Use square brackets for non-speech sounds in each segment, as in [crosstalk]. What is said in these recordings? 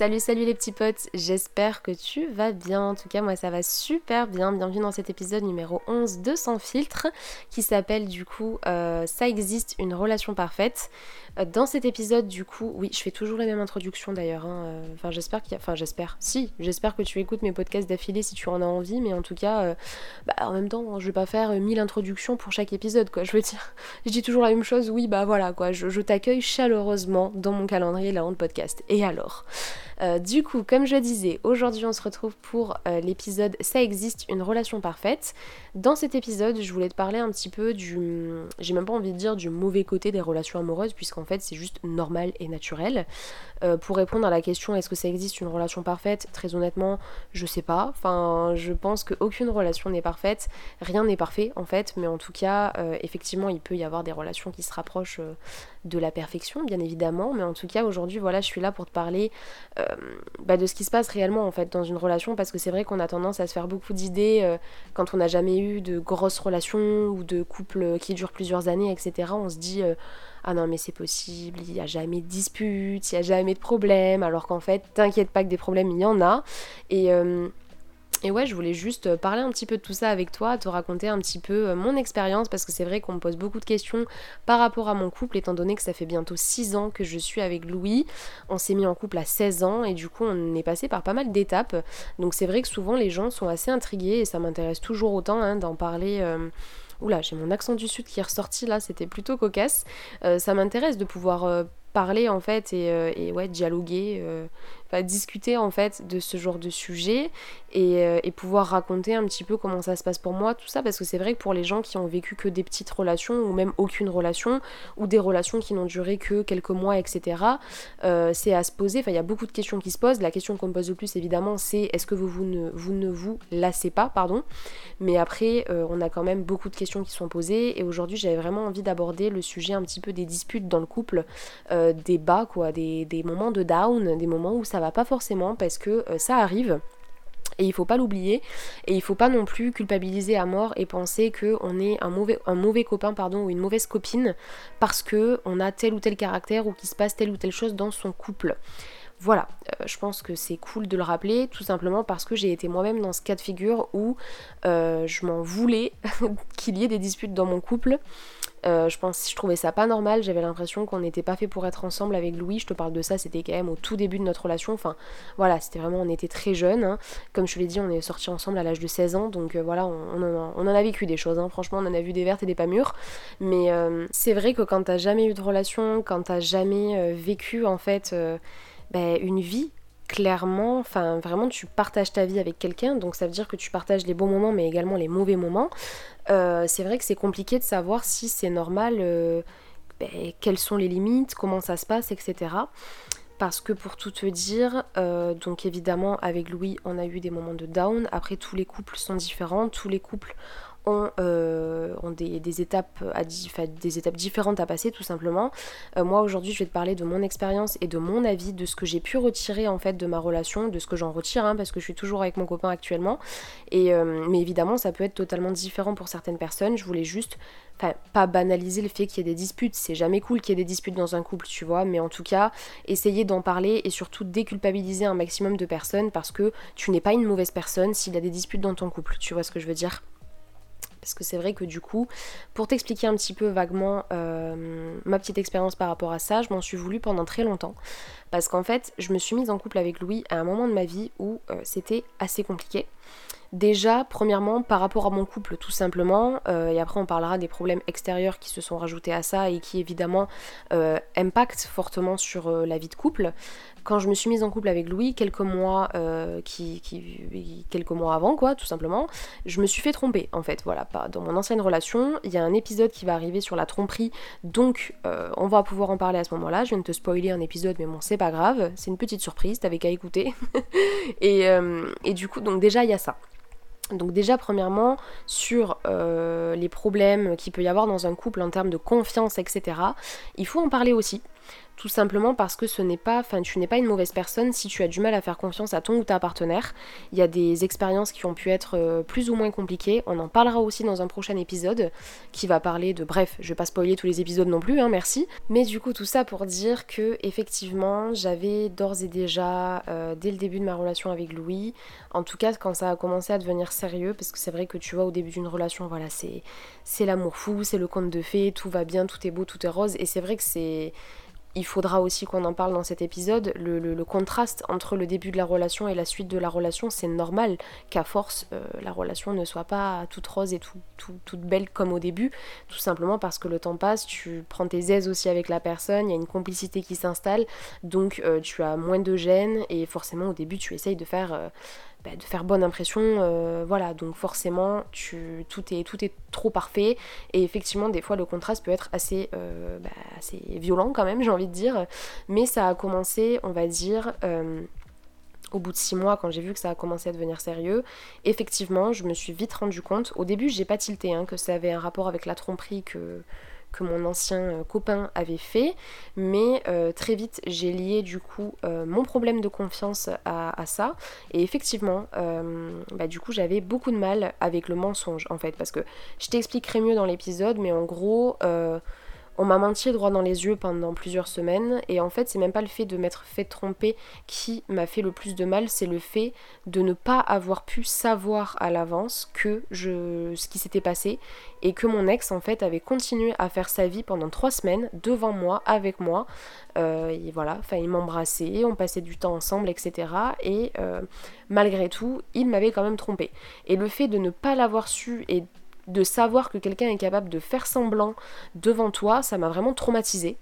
Salut, salut les petits potes, j'espère que tu vas bien. En tout cas, moi ça va super bien. Bienvenue dans cet épisode numéro 11 de Sans filtre qui s'appelle du coup euh, Ça existe une relation parfaite. Euh, dans cet épisode, du coup, oui, je fais toujours la même introduction d'ailleurs. Hein, euh, enfin, j'espère qu'il y a. Enfin, j'espère. Si, j'espère que tu écoutes mes podcasts d'affilée si tu en as envie, mais en tout cas, bah, en même temps, je vais pas faire mille introductions pour chaque épisode, quoi. Je veux dire, [laughs] je dis toujours la même chose, oui, bah voilà, quoi. Je, t'accueille chaleureusement dans mon calendrier la honte podcast. Et alors? Euh, du coup, comme je disais, aujourd'hui on se retrouve pour euh, l'épisode Ça existe une relation parfaite. Dans cet épisode, je voulais te parler un petit peu du. J'ai même pas envie de dire du mauvais côté des relations amoureuses, puisqu'en fait c'est juste normal et naturel. Euh, pour répondre à la question est-ce que ça existe une relation parfaite? Très honnêtement, je sais pas. Enfin, je pense qu'aucune relation n'est parfaite. Rien n'est parfait en fait, mais en tout cas, effectivement, il peut y avoir des relations qui se rapprochent de la perfection, bien évidemment. Mais en tout cas, aujourd'hui, voilà, je suis là pour te parler euh, bah, de ce qui se passe réellement en fait dans une relation parce que c'est vrai qu'on a tendance à se faire beaucoup d'idées euh, quand on n'a jamais eu de grosses relations ou de couples qui durent plusieurs années, etc. On se dit euh, ah non mais c'est possible, il n'y a jamais de dispute, il n'y a jamais de problème, alors qu'en fait t'inquiète pas que des problèmes il y en a. Et et ouais, je voulais juste euh, parler un petit peu de tout ça avec toi, te raconter un petit peu euh, mon expérience, parce que c'est vrai qu'on me pose beaucoup de questions par rapport à mon couple, étant donné que ça fait bientôt 6 ans que je suis avec Louis. On s'est mis en couple à 16 ans, et du coup on est passé par pas mal d'étapes. Donc c'est vrai que souvent les gens sont assez intrigués, et ça m'intéresse toujours autant hein, d'en parler. Euh, Oula, j'ai mon accent du sud qui est ressorti là, c'était plutôt cocasse. ça m'intéresse de pouvoir parler en fait et, et ouais, dialoguer discuter en fait de ce genre de sujet euh, et, pouvoir raconter un petit peu comment ça se passe pour moi, tout ça, parce que c'est vrai que pour les gens qui ont vécu que des petites relations ou même aucune relation ou des relations qui n'ont duré que quelques mois, etc., euh, c'est à se poser. Enfin, il y a beaucoup de questions qui se posent. La question qu'on me pose le plus, évidemment, c'est est-ce que vous, vous, ne, vous ne vous lassez pas, pardon? Mais après, euh, on a quand même beaucoup de questions qui sont posées et aujourd'hui, j'avais vraiment envie d'aborder le sujet un petit peu des disputes dans le couple, des bas, quoi, des, des moments de down, des moments où ça va pas forcément parce que euh, ça arrive. Et il faut pas l'oublier. Et il faut pas non plus culpabiliser à mort et penser qu'on est un mauvais, un mauvais copain pardon, ou une mauvaise copine parce que on a tel ou tel caractère ou qu'il se passe telle ou telle chose dans son couple. Voilà, euh, je pense que c'est cool de le rappeler, tout simplement parce que j'ai été moi-même dans ce cas de figure où euh, je m'en voulais [laughs] qu'il y ait des disputes dans mon couple. Euh, je pense, je trouvais ça pas normal. J'avais l'impression qu'on n'était pas fait pour être ensemble avec Louis. Je te parle de ça, c'était quand même au tout début de notre relation. Enfin, voilà, c'était vraiment, on était très jeunes. Hein. Comme je te l'ai dit, on est sortis ensemble à l'âge de 16 ans. Donc euh, voilà, on, en a, vécu des choses. Hein. Franchement, on en a vu des vertes et des pas mûres. Mais euh, c'est vrai que quand t'as jamais eu de relation, quand t'as jamais vécu en fait ben, une vie, clairement, enfin vraiment tu partages ta vie avec quelqu'un, donc ça veut dire que tu partages les bons moments mais également les mauvais moments. Euh, c'est vrai que c'est compliqué de savoir si c'est normal, euh, ben, quelles sont les limites, comment ça se passe, etc. Parce que pour tout te dire, euh, donc évidemment avec Louis on a eu des moments de down, après tous les couples sont différents, tous les couples ont, euh, des, étapes différentes à passer tout simplement. Euh, moi aujourd'hui je vais te parler de mon expérience et de mon avis, de ce que j'ai pu retirer en fait de ma relation, de ce que j'en retire hein, parce que je suis toujours avec mon copain actuellement. Et, euh, mais évidemment ça peut être totalement différent pour certaines personnes. Je voulais juste pas banaliser le fait qu'il y ait des disputes, c'est jamais cool qu'il y ait des disputes dans un couple, tu vois, mais en tout cas, essayer d'en parler et surtout déculpabiliser un maximum de personnes parce que tu n'es pas une mauvaise personne s'il y a des disputes dans ton couple, tu vois ce que je veux dire? Parce que c'est vrai que du coup, pour t'expliquer un petit peu vaguement euh, ma petite expérience par rapport à ça, je m'en suis voulu pendant très longtemps. Parce qu'en fait, je me suis mise en couple avec Louis à un moment de ma vie où euh, c'était assez compliqué. Déjà, premièrement, par rapport à mon couple, tout simplement, euh, et après on parlera des problèmes extérieurs qui se sont rajoutés à ça et qui évidemment impactent fortement sur la vie de couple quand je me suis mise en couple avec Louis, quelques mois, euh, qui, quelques mois avant, quoi, tout simplement, je me suis fait tromper, en fait, voilà, pas dans mon ancienne relation. Il y a un épisode qui va arriver sur la tromperie, donc euh, on va pouvoir en parler à ce moment-là. Je viens de te spoiler un épisode, mais bon, c'est pas grave, c'est une petite surprise, t'avais qu'à écouter. [laughs] et, euh, et du coup, donc déjà, il y a ça. Donc déjà premièrement sur les problèmes qu'il peut y avoir dans un couple en termes de confiance, etc. Il faut en parler aussi tout simplement parce que ce n'est pas, enfin tu n'es pas une mauvaise personne si tu as du mal à faire confiance à ton ou ta partenaire. Il y a des expériences qui ont pu être euh, plus ou moins compliquées, on en parlera aussi dans un prochain épisode qui va parler de, bref, je vais pas spoiler tous les épisodes non plus, hein, merci. Mais du coup tout ça pour dire que effectivement j'avais d'ores et déjà, euh, dès le début de ma relation avec Louis, en tout cas quand ça a commencé à devenir sérieux, parce que c'est vrai que tu vois au début d'une relation, voilà, c'est l'amour fou, c'est le conte de fées, tout va bien, tout est beau, tout est rose, et c'est vrai que c'est il faudra aussi qu'on en parle dans cet épisode, le, contraste entre le début de la relation et la suite de la relation, c'est normal qu'à force euh, la relation ne soit pas toute rose et toute belle comme au début, tout simplement parce que le temps passe, tu prends tes aises aussi avec la personne, il y a une complicité qui s'installe, donc euh, tu as moins de gêne et forcément au début tu essayes de faire... Euh, bah, de faire bonne impression, euh, voilà, donc forcément tu, tout, est, tout est trop parfait. Et effectivement des fois le contraste peut être assez, euh, bah, violent quand même j'ai envie de dire, mais ça a commencé on va dire euh, au bout de six mois, quand j'ai vu que ça a commencé à devenir sérieux, effectivement, je me suis vite rendu compte. Au début, j'ai pas tilté hein, que ça avait un rapport avec la tromperie que, que mon ancien euh, copain avait fait, mais euh, très vite j'ai lié du coup euh, mon problème de confiance à, ça, et effectivement, bah, du coup j'avais beaucoup de mal avec le mensonge en fait, parce que je t'expliquerai mieux dans l'épisode, mais en gros on m'a menti droit dans les yeux pendant plusieurs semaines et en fait c'est même pas le fait de m'être fait tromper qui m'a fait le plus de mal, c'est le fait de ne pas avoir pu savoir à l'avance que je ce qui s'était passé et que mon ex en fait avait continué à faire sa vie pendant trois semaines devant moi, avec moi. Euh, et voilà, enfin il m'embrassait, on passait du temps ensemble, etc. Et euh, malgré tout, il m'avait quand même trompé. Et le fait de ne pas l'avoir su et de savoir que quelqu'un est capable de faire semblant devant toi, ça m'a vraiment traumatisée.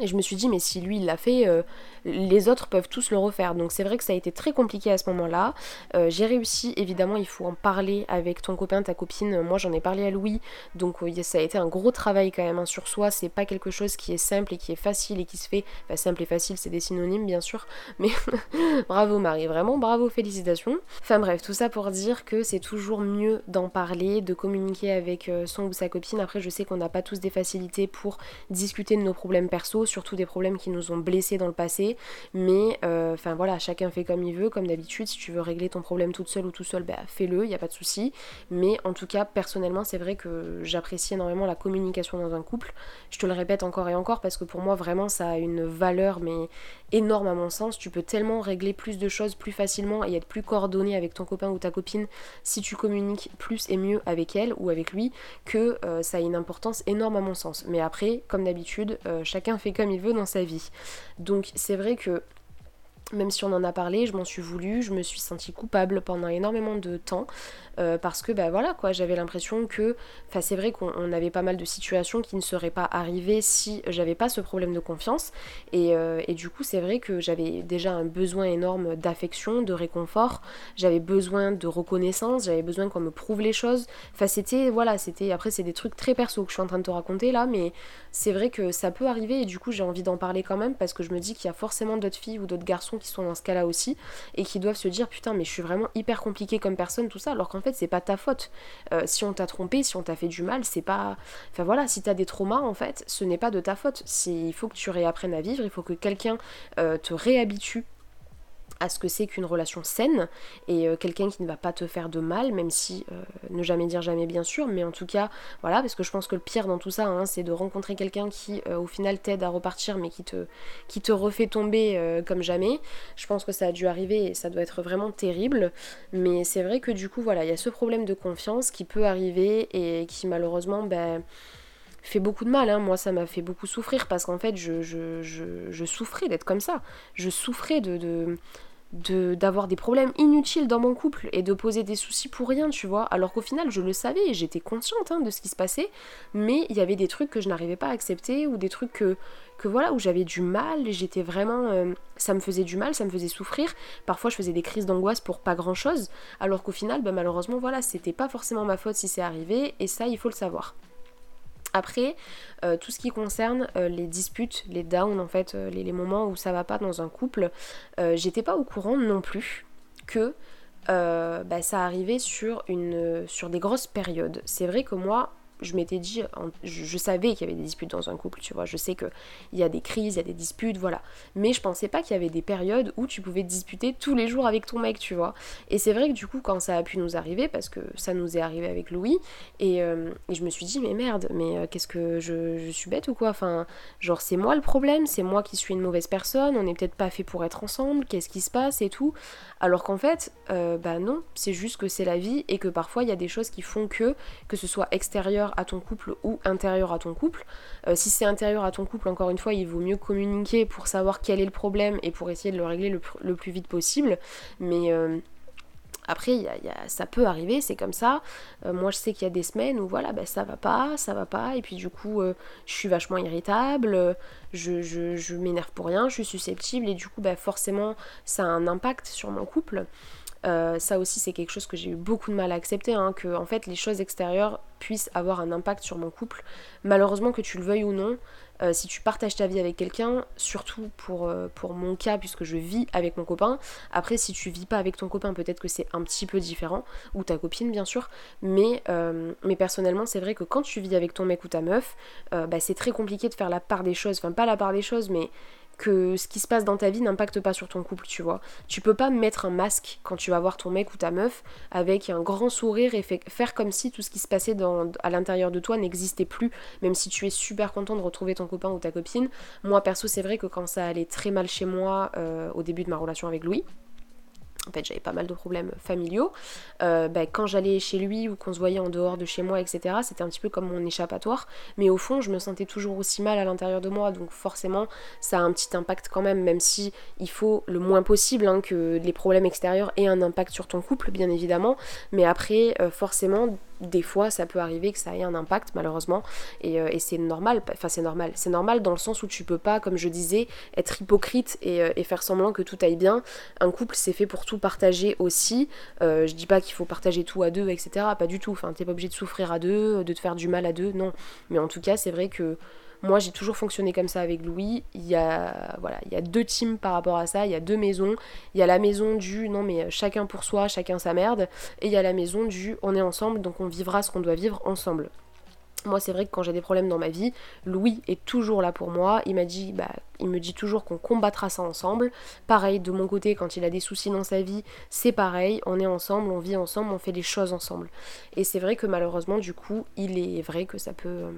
Et je me suis dit, mais si lui il l'a fait, euh, les autres peuvent tous le refaire. Donc c'est vrai que ça a été très compliqué à ce moment-là. Euh, j'ai réussi, évidemment, il faut en parler avec ton copain, ta copine. Moi j'en ai parlé à Louis, donc ça a été un gros travail quand même hein, sur soi. C'est pas quelque chose qui est simple et qui est facile et qui se fait. Enfin, simple et facile, c'est des synonymes bien sûr, mais [laughs] bravo Marie, vraiment bravo, félicitations. Enfin bref, tout ça pour dire que c'est toujours mieux d'en parler, de communiquer avec euh, son ou sa copine. Après, je sais qu'on n'a pas tous des facilités pour discuter de nos problèmes perso, surtout des problèmes qui nous ont blessés dans le passé. Mais euh, enfin voilà, chacun fait comme il veut, comme d'habitude. Si tu veux régler ton problème toute seule ou tout seul, bah, fais-le, il n'y a pas de souci. Mais en tout cas, personnellement, c'est vrai que j'apprécie énormément la communication dans un couple. Je te le répète encore et encore parce que pour moi, vraiment, ça a une valeur mais énorme à mon sens. Tu peux tellement régler plus de choses plus facilement et être plus coordonné avec ton copain ou ta copine si tu communiques plus et mieux avec elle ou avec lui que euh, ça a une importance énorme à mon sens. Mais après, comme d'habitude, euh, chacun fait comme il veut dans sa vie. Donc c'est vrai que même si on en a parlé, je m'en suis voulu, je me suis sentie coupable pendant énormément de temps euh, parce que bah voilà quoi, j'avais l'impression que, enfin c'est vrai qu'on avait pas mal de situations qui ne seraient pas arrivées si j'avais pas ce problème de confiance. Et, euh, et du coup c'est vrai que j'avais déjà un besoin énorme d'affection, de réconfort, j'avais besoin de reconnaissance, j'avais besoin qu'on me prouve les choses, enfin c'était voilà c'était après c'est des trucs très perso que je suis en train de te raconter là mais c'est vrai que ça peut arriver. Et du coup j'ai envie d'en parler quand même parce que je me dis qu'il y a forcément d'autres filles ou d'autres garçons qui sont dans ce cas-là aussi et qui doivent se dire putain mais je suis vraiment hyper compliquée comme personne tout ça. Alors qu'en fait c'est pas ta faute. Euh, si on t'a trompé, si on t'a fait du mal, c'est pas. Enfin voilà, si t'as des traumas en fait, ce n'est pas de ta faute. Il faut que tu réapprennes à vivre, il faut que quelqu'un euh, te réhabitue à ce que c'est qu'une relation saine et euh, quelqu'un qui ne va pas te faire de mal, même si euh, ne jamais dire jamais bien sûr, mais en tout cas voilà, parce que je pense que le pire dans tout ça, hein, c'est de rencontrer quelqu'un qui euh, au final t'aide à repartir, mais qui te, qui te refait tomber comme jamais. Je pense que ça a dû arriver et ça doit être vraiment terrible, mais c'est vrai que du coup voilà, il y a ce problème de confiance qui peut arriver et qui malheureusement ben fait beaucoup de mal. Hein. Moi, ça m'a fait beaucoup souffrir parce qu'en fait, je, je, souffrais d'être comme ça. Je souffrais de, d'avoir des problèmes inutiles dans mon couple et de poser des soucis pour rien, tu vois. Alors qu'au final, je le savais et j'étais consciente hein, de ce qui se passait, mais il y avait des trucs que je n'arrivais pas à accepter ou des trucs que, que voilà, où j'avais du mal, j'étais vraiment. Euh, ça me faisait du mal, ça me faisait souffrir. Parfois, je faisais des crises d'angoisse pour pas grand chose, alors qu'au final, bah, malheureusement, voilà, c'était pas forcément ma faute si c'est arrivé et ça, il faut le savoir. Après, euh, tout ce qui concerne euh, les disputes, les downs, en fait, euh, les, moments où ça va pas dans un couple, j'étais pas au courant non plus que bah, ça arrivait sur, une, sur des grosses périodes. C'est vrai que moi, je m'étais dit, je, savais qu'il y avait des disputes dans un couple, tu vois. Je sais qu'il y a des crises, il y a des disputes, voilà. Mais je pensais pas qu'il y avait des périodes où tu pouvais te disputer tous les jours avec ton mec, tu vois. Et c'est vrai que du coup, quand ça a pu nous arriver, parce que ça nous est arrivé avec Louis, et, euh, je me suis dit, mais merde, mais euh, qu'est-ce que je, suis bête ou quoi? Enfin, genre, c'est moi le problème, c'est moi qui suis une mauvaise personne, on n'est peut-être pas fait pour être ensemble, qu'est-ce qui se passe et tout. Alors qu'en fait, euh, bah non, c'est juste que c'est la vie et que parfois il y a des choses qui font que, que ce soit extérieur à ton couple ou intérieur à ton couple. Euh, si c'est intérieur à ton couple, encore une fois, il vaut mieux communiquer pour savoir quel est le problème et pour essayer de le régler le, plus vite possible. Mais euh, après, ça peut arriver, c'est comme ça. Euh, moi, je sais qu'il y a des semaines où voilà, ben, ça va pas, ça va pas, et puis du coup, je suis vachement irritable, je, je, m'énerve pour rien, je suis susceptible, et du coup, ben, forcément, ça a un impact sur mon couple. Euh, ça aussi c'est quelque chose que j'ai eu beaucoup de mal à accepter, hein, que en fait les choses extérieures puissent avoir un impact sur mon couple. Malheureusement que tu le veuilles ou non, euh, si tu partages ta vie avec quelqu'un, surtout pour, euh, pour mon cas puisque je vis avec mon copain, après si tu vis pas avec ton copain peut-être que c'est un petit peu différent, ou ta copine bien sûr, mais, mais personnellement c'est vrai que quand tu vis avec ton mec ou ta meuf, bah, c'est très compliqué de faire la part des choses, enfin pas la part des choses mais que ce qui se passe dans ta vie n'impacte pas sur ton couple, tu vois. Tu peux pas mettre un masque quand tu vas voir ton mec ou ta meuf avec un grand sourire et faire comme si tout ce qui se passait à l'intérieur de toi n'existait plus, même si tu es super content de retrouver ton copain ou ta copine. Moi perso, c'est vrai que quand ça allait très mal chez moi euh, au début de ma relation avec Louis, en fait, j'avais pas mal de problèmes familiaux. Euh, bah, quand j'allais chez lui ou qu'on se voyait en dehors de chez moi, etc., c'était un petit peu comme mon échappatoire. Mais au fond, je me sentais toujours aussi mal à l'intérieur de moi. Donc forcément, ça a un petit impact quand même, même si il faut le moins possible hein, que les problèmes extérieurs aient un impact sur ton couple, bien évidemment. Mais après, euh, forcément, des fois ça peut arriver que ça ait un impact malheureusement et, euh, c'est normal, enfin c'est normal, c'est normal dans le sens où tu peux pas, comme je disais, être hypocrite et, euh, faire semblant que tout aille bien. Un couple c'est fait pour tout partager aussi. Euh, je dis pas qu'il faut partager tout à deux, etc. Pas du tout. Enfin t'es pas obligé de souffrir à deux, de te faire du mal à deux, non. Mais en tout cas c'est vrai que moi, j'ai toujours fonctionné comme ça avec Louis. Il y a, voilà, il y a deux teams par rapport à ça. Il y a deux maisons. Il y a la maison du non, mais chacun pour soi, chacun sa merde. Et il y a la maison du on est ensemble, donc on vivra ce qu'on doit vivre ensemble. Moi, c'est vrai que quand j'ai des problèmes dans ma vie, Louis est toujours là pour moi. Il m'a dit, bah, il me dit toujours qu'on combattra ça ensemble. Pareil, de mon côté, quand il a des soucis dans sa vie, c'est pareil. On est ensemble, on vit ensemble, on fait des choses ensemble. Et c'est vrai que malheureusement, du coup, il est vrai que ça peut,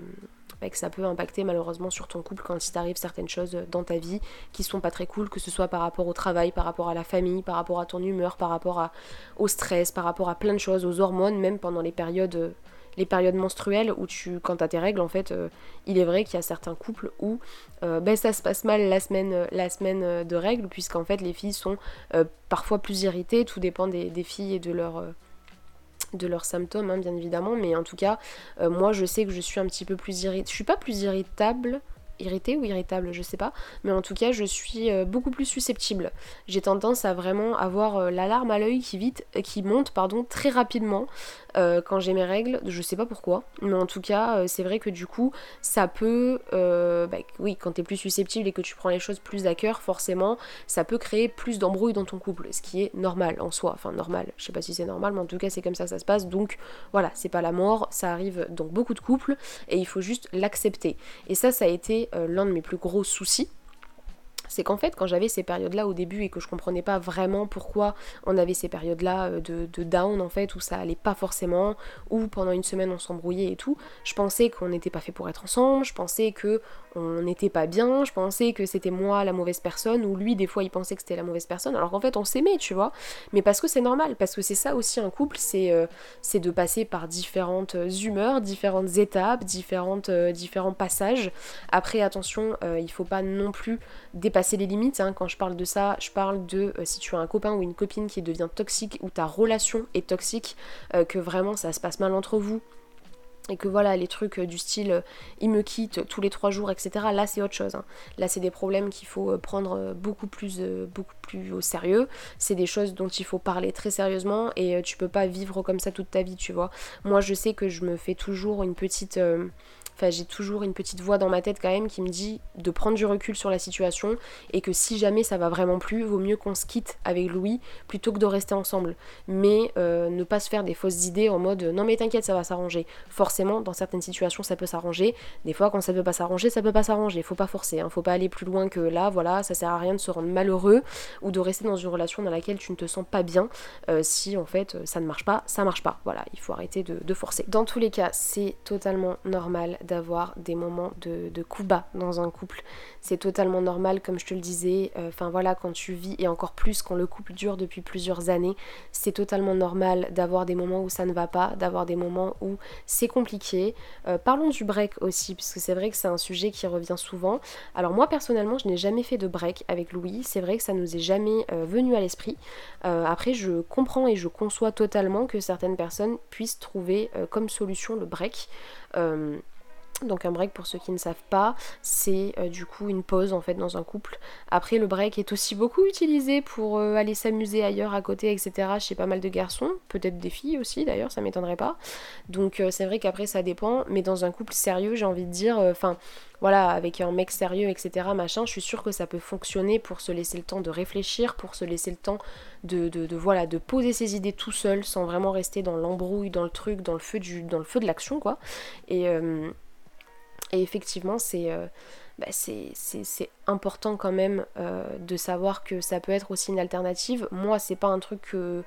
euh, que ça peut impacter malheureusement sur ton couple quand il t'arrive certaines choses dans ta vie qui sont pas très cool, que ce soit par rapport au travail, par rapport à la famille, par rapport à ton humeur, par rapport au stress, par rapport à plein de choses, aux hormones, même pendant les périodes les périodes menstruelles où tu quand t'as tes règles en fait euh, il est vrai qu'il y a certains couples où euh, ben, ça se passe mal la semaine de règles puisqu'en fait les filles sont euh, parfois plus irritées. Tout dépend des filles et de leur de leurs symptômes, hein, bien évidemment, mais en tout cas, euh, moi je sais que je suis un petit peu plus irritable. Je suis pas plus irritable, irritée ou irritable, je sais pas, mais en tout cas, je suis euh, beaucoup plus susceptible. J'ai tendance à vraiment avoir euh, l'alarme à l'œil qui vite, qui monte, pardon, très rapidement. Euh, quand j'ai mes règles, je sais pas pourquoi, mais en tout cas, euh, c'est vrai que du coup, ça peut, euh, bah, oui, quand t'es plus susceptible et que tu prends les choses plus à cœur, forcément, ça peut créer plus d'embrouilles dans ton couple, ce qui est normal en soi, enfin normal, je sais pas si c'est normal, mais en tout cas, c'est comme ça que ça se passe, donc voilà, c'est pas la mort, ça arrive dans beaucoup de couples, et il faut juste l'accepter. Et ça, ça a été l'un de mes plus gros soucis c'est qu'en fait quand j'avais ces périodes là au début et que je comprenais pas vraiment pourquoi on avait ces périodes là euh, de, down en fait où ça allait pas forcément ou pendant une semaine on s'embrouillait et tout je pensais qu'on n'était pas fait pour être ensemble je pensais que on n'était pas bien je pensais que c'était moi la mauvaise personne ou lui des fois il pensait que c'était la mauvaise personne alors qu'en fait on s'aimait tu vois mais parce que c'est normal parce que c'est ça aussi un couple c'est euh, de passer par différentes humeurs différentes étapes euh, différents passages après attention il faut pas non plus dépasser les limites. Hein. Quand je parle de ça, je parle de euh, si tu as un copain ou une copine qui devient toxique ou ta relation est toxique, euh, que vraiment ça se passe mal entre vous. Et que voilà, les trucs euh, du style il me quitte tous les trois jours, etc. Là, c'est autre chose. Hein. Là, c'est des problèmes qu'il faut prendre beaucoup plus, beaucoup plus au sérieux. C'est des choses dont il faut parler très sérieusement et tu peux pas vivre comme ça toute ta vie, tu vois. Moi, je sais que je me fais toujours une petite enfin j'ai toujours une petite voix dans ma tête quand même qui me dit de prendre du recul sur la situation et que si jamais ça va vraiment plus, vaut mieux qu'on se quitte avec Louis plutôt que de rester ensemble. Mais euh, ne pas se faire des fausses idées en mode non mais t'inquiète ça va s'arranger. Forcément dans certaines situations ça peut s'arranger. Des fois quand ça peut pas s'arranger ça peut pas s'arranger. Faut pas forcer, hein. faut pas aller plus loin que là. Voilà ça sert à rien de se rendre malheureux ou de rester dans une relation dans laquelle tu ne te sens pas bien euh, si en fait ça ne marche pas, ça marche pas. Voilà il faut arrêter de, forcer. Dans tous les cas c'est totalement normal d'avoir des moments de, de coup bas dans un couple. C'est totalement normal comme je te le disais. Euh, enfin voilà quand tu vis et encore plus quand le couple dure depuis plusieurs années, c'est totalement normal d'avoir des moments où ça ne va pas, d'avoir des moments où c'est compliqué. Euh, parlons du break aussi, puisque c'est vrai que c'est un sujet qui revient souvent. Alors moi personnellement, je n'ai jamais fait de break avec Louis. C'est vrai que ça nous est jamais euh, venu à l'esprit. Après, je comprends et je conçois totalement que certaines personnes puissent trouver comme solution le break. Donc un break pour ceux qui ne savent pas, c'est euh, du coup une pause en fait dans un couple. Après le break est aussi beaucoup utilisé pour euh, aller s'amuser ailleurs à côté, etc. Chez pas mal de garçons, peut-être des filles aussi d'ailleurs, ça m'étonnerait pas. Donc euh, c'est vrai qu'après ça dépend, mais dans un couple sérieux j'ai envie de dire, enfin voilà, avec un mec sérieux, etc. Machin, je suis sûre que ça peut fonctionner pour se laisser le temps de réfléchir, pour se laisser le temps de, voilà, de poser ses idées tout seul sans vraiment rester dans l'embrouille, dans le truc, dans le feu, du, dans le feu de l'action quoi. Et et effectivement, euh, bah, c'est important quand même euh, de savoir que ça peut être aussi une alternative. Moi, c'est pas un truc que.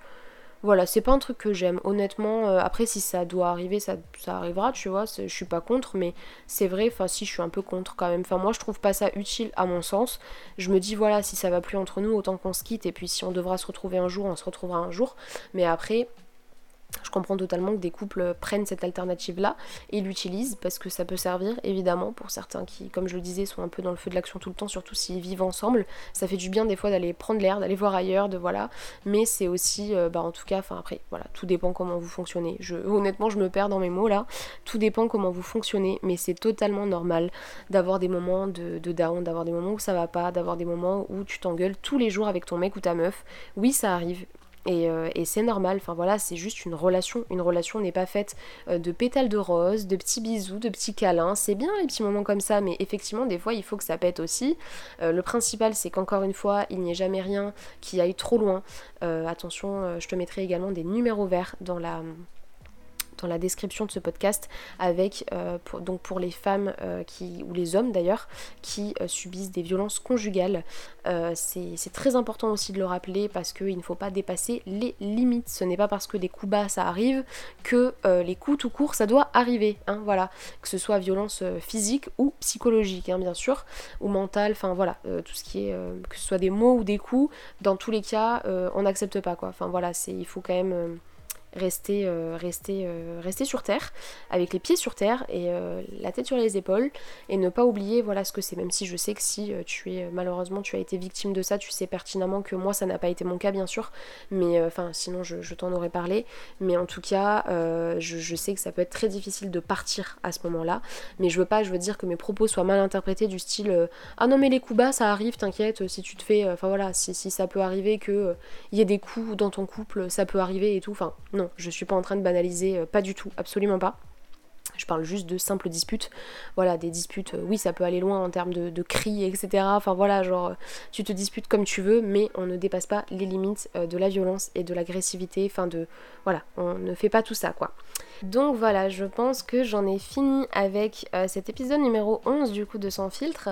Voilà, c'est pas un truc que j'aime. Honnêtement, euh, après, si ça doit arriver, ça, ça arrivera, tu vois. Je suis pas contre, mais c'est vrai, enfin, si je suis un peu contre quand même. Enfin, moi, je trouve pas ça utile à mon sens. Je me dis, voilà, si ça va plus entre nous, autant qu'on se quitte. Et puis, si on devra se retrouver un jour, on se retrouvera un jour. Mais après, je comprends totalement que des couples prennent cette alternative-là et l'utilisent parce que ça peut servir évidemment pour certains qui, comme je le disais, sont un peu dans le feu de l'action tout le temps, surtout s'ils vivent ensemble. Ça fait du bien des fois d'aller prendre l'air, d'aller voir ailleurs, de voilà. Mais c'est aussi, euh, bah en tout cas, enfin après, voilà, tout dépend comment vous fonctionnez. Honnêtement, je me perds dans mes mots là. Tout dépend comment vous fonctionnez, mais c'est totalement normal d'avoir des moments de, de down, d'avoir des moments où ça va pas, d'avoir des moments où tu t'engueules tous les jours avec ton mec ou ta meuf. Oui, ça arrive. Euh, et, c'est normal, enfin voilà, c'est juste une relation. Une relation n'est pas faite euh, de pétales de rose, de petits bisous, de petits câlins. C'est bien les petits moments comme ça, mais effectivement, des fois, il faut que ça pète aussi. Euh, le principal, c'est qu'encore une fois, il n'y ait jamais rien qui aille trop loin. attention, je te mettrai également des numéros verts dans la dans la description de ce podcast avec euh, pour, donc pour les femmes euh, qui ou les hommes d'ailleurs qui euh, subissent des violences conjugales. C'est très important aussi de le rappeler parce qu'il ne faut pas dépasser les limites. Ce n'est pas parce que des coups bas ça arrive que les coups tout court ça doit arriver hein, voilà. Que ce soit violence physique ou psychologique hein, bien sûr ou mentale enfin voilà tout ce qui est que ce soit des mots ou des coups dans tous les cas on n'accepte pas quoi. Enfin voilà il faut quand même rester, euh, rester, euh, rester sur terre, avec les pieds sur terre et euh, la tête sur les épaules, et ne pas oublier voilà ce que c'est, même si je sais que si tu es malheureusement tu as été victime de ça, tu sais pertinemment que moi ça n'a pas été mon cas bien sûr, mais enfin sinon je, t'en aurais parlé, mais en tout cas je, sais que ça peut être très difficile de partir à ce moment-là, mais je veux pas, je veux dire que mes propos soient mal interprétés du style ah non mais les coups bas ça arrive, t'inquiète, si tu te fais, enfin voilà, si, si, ça peut arriver que il y ait des coups dans ton couple, ça peut arriver et tout, enfin non, je suis pas en train de banaliser, euh, pas du tout, absolument pas. Je parle juste de simples disputes. Voilà, des disputes, euh, oui, ça peut aller loin en termes de, cris, etc. Enfin voilà, genre, euh, tu te disputes comme tu veux, mais on ne dépasse pas les limites de la violence et de l'agressivité. Enfin, de. Voilà, on ne fait pas tout ça, quoi. Donc voilà, je pense que j'en ai fini avec cet épisode numéro 11 du coup de Sans filtre.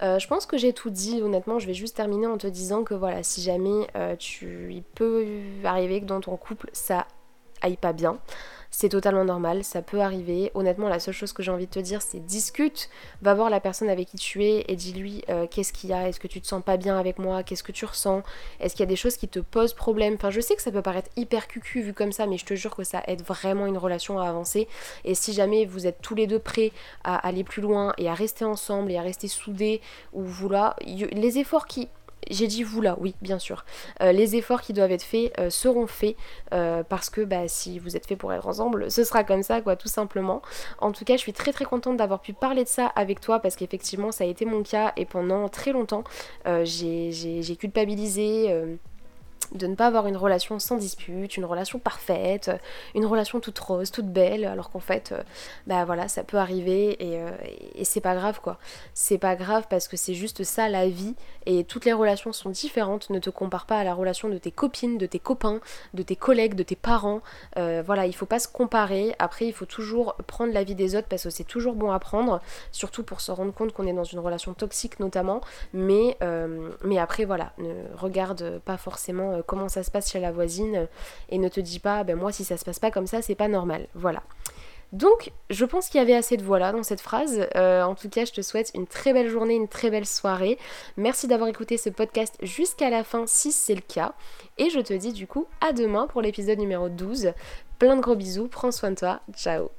je pense que j'ai tout dit, honnêtement, je vais juste terminer en te disant que voilà, si jamais tu, il peut arriver que dans ton couple ça aille pas bien. C'est totalement normal, ça peut arriver. Honnêtement, la seule chose que j'ai envie de te dire, c'est discute, va voir la personne avec qui tu es et dis-lui euh, qu'est-ce qu'il y a, est-ce que tu te sens pas bien avec moi, qu'est-ce que tu ressens, est-ce qu'il y a des choses qui te posent problème? Enfin, je sais que ça peut paraître hyper cucu vu comme ça, mais je te jure que ça aide vraiment une relation à avancer. Et si jamais vous êtes tous les deux prêts à aller plus loin et à rester ensemble et à rester soudés, ou voilà, les efforts qui j'ai dit vous là, oui, bien sûr. Euh, les efforts qui doivent être faits euh, seront faits euh, parce que bah, si vous êtes fait pour être ensemble, ce sera comme ça, quoi, tout simplement. En tout cas, je suis très très contente d'avoir pu parler de ça avec toi parce qu'effectivement, ça a été mon cas et pendant très longtemps, j'ai culpabilisé de ne pas avoir une relation sans dispute, une relation parfaite, une relation toute rose, toute belle, alors qu'en fait, euh, bah voilà, ça peut arriver euh, et, c'est pas grave quoi. C'est pas grave parce que c'est juste ça la vie et toutes les relations sont différentes. Ne te compare pas à la relation de tes copines, de tes copains, de tes collègues, de tes parents. Euh, voilà, il faut pas se comparer. Après, il faut toujours prendre la vie des autres parce que c'est toujours bon à prendre, surtout pour se rendre compte qu'on est dans une relation toxique notamment. Mais, mais après, voilà, ne regarde pas forcément euh, comment ça se passe chez la voisine euh, et ne te dis pas, ben moi si ça se passe pas comme ça, c'est pas normal. Voilà. Donc, je pense qu'il y avait assez de voilà dans cette phrase. Euh, en tout cas, je te souhaite une très belle journée, une très belle soirée. Merci d'avoir écouté ce podcast jusqu'à la fin si c'est le cas. Et je te dis du coup à demain pour l'épisode numéro 12. Plein de gros bisous, prends soin de toi, ciao